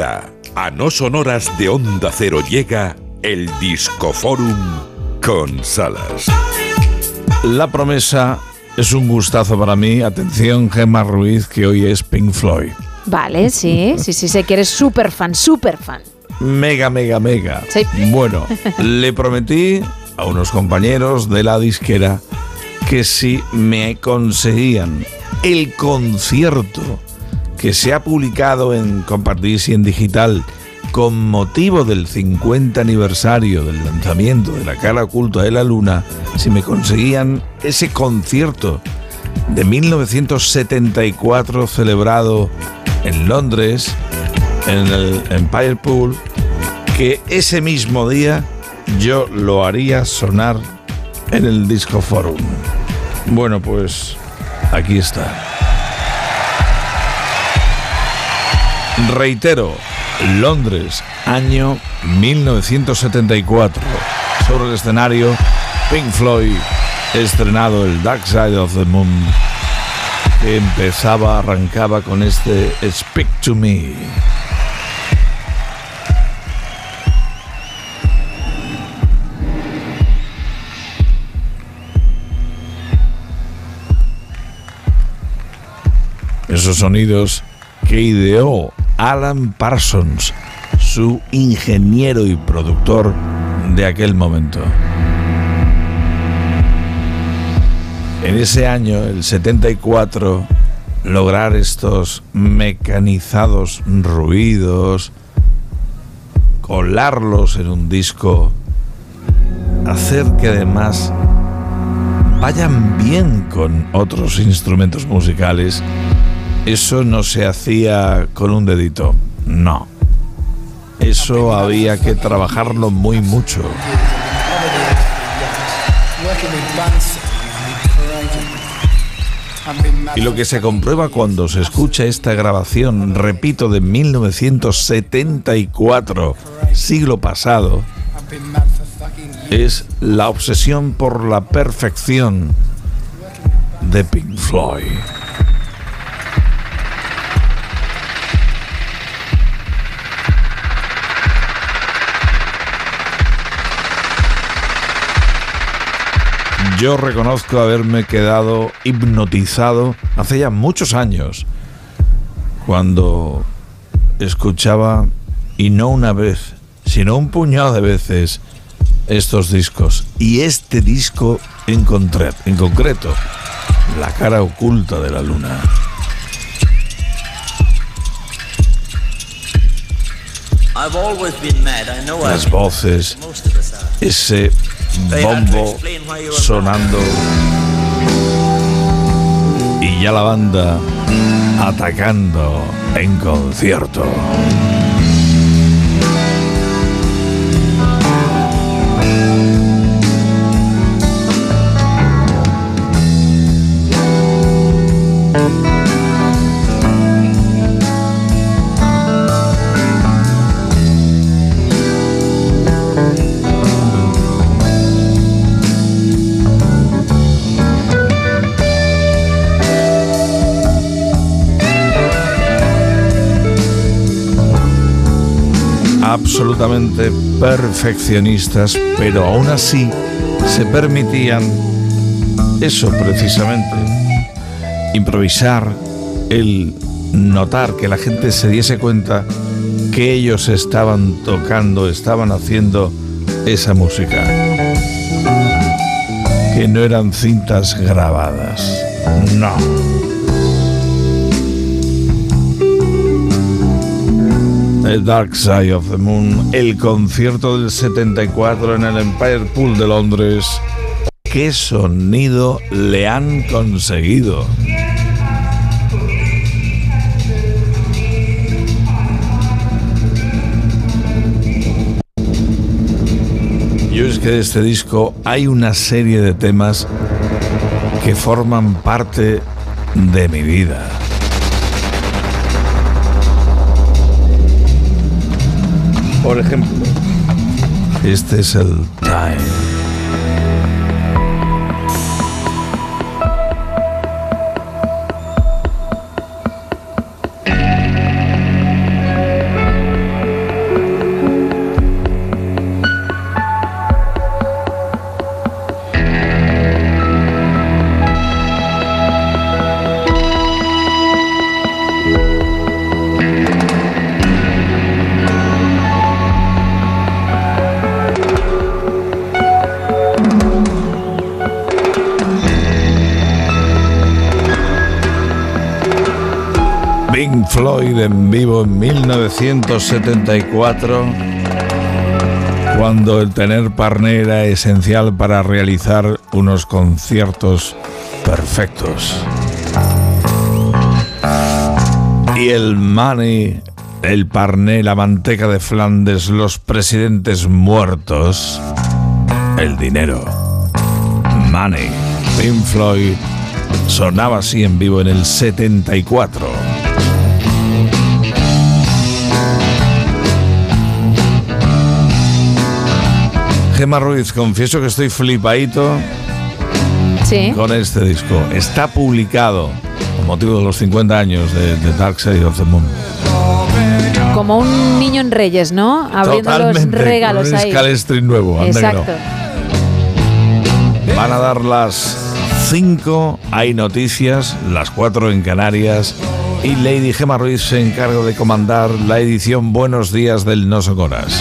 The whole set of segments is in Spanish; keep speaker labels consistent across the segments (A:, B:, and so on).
A: A no sonoras de Onda Cero llega el Discoforum con Salas.
B: La promesa es un gustazo para mí. Atención, Gemma Ruiz, que hoy es Pink Floyd.
C: Vale, sí, sí, sí, sé que eres súper fan, súper fan.
B: Mega, mega, mega.
C: Sí.
B: Bueno, le prometí a unos compañeros de la disquera que si me conseguían el concierto que se ha publicado en Compartís y en digital con motivo del 50 aniversario del lanzamiento de la cara oculta de la luna, si me conseguían ese concierto de 1974 celebrado en Londres, en el Empire Pool, que ese mismo día yo lo haría sonar en el Disco Forum. Bueno, pues aquí está. Reitero, Londres, año 1974. Sobre el escenario, Pink Floyd, estrenado el Dark Side of the Moon, que empezaba, arrancaba con este Speak to Me. Esos sonidos que ideó Alan Parsons, su ingeniero y productor de aquel momento. En ese año, el 74, lograr estos mecanizados ruidos, colarlos en un disco, hacer que además vayan bien con otros instrumentos musicales, eso no se hacía con un dedito, no. Eso había que trabajarlo muy mucho. Y lo que se comprueba cuando se escucha esta grabación, repito, de 1974, siglo pasado, es la obsesión por la perfección de Pink Floyd. Yo reconozco haberme quedado hipnotizado hace ya muchos años cuando escuchaba, y no una vez, sino un puñado de veces, estos discos. Y este disco en, en concreto, La cara oculta de la luna. Las voces, ese bombo sonando y ya la banda atacando en concierto. Absolutamente perfeccionistas, pero aún así se permitían eso precisamente, improvisar, el notar que la gente se diese cuenta que ellos estaban tocando, estaban haciendo esa música, que no eran cintas grabadas, no. The Dark Side of the Moon, el concierto del 74 en el Empire Pool de Londres. ¿Qué sonido le han conseguido? Yo es que de este disco hay una serie de temas que forman parte de mi vida. Por ejemplo, este es el Time. Floyd en vivo en 1974, cuando el tener parné era esencial para realizar unos conciertos perfectos. Y el money, el parné, la manteca de Flandes, los presidentes muertos, el dinero. Money, Pink Floyd, sonaba así en vivo en el 74. Gemma Ruiz, confieso que estoy flipadito
C: Sí.
B: con este disco. Está publicado con motivo de los 50 años de, The Dark Side of the Moon.
C: Como un niño en Reyes, ¿no? Abriendo los regalos
B: con un
C: ahí.
B: Nuevo. no.
C: Exacto.
B: Van a dar las 5, hay noticias, las 4 en Canarias. Y Lady Gemma Ruiz se encarga de comandar la edición Buenos Días del No Son Horas.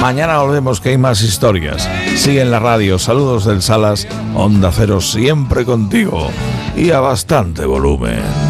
B: Mañana volvemos que hay más historias. Sigue en la radio. Saludos del Salas. Onda Cero siempre contigo. Y a bastante volumen.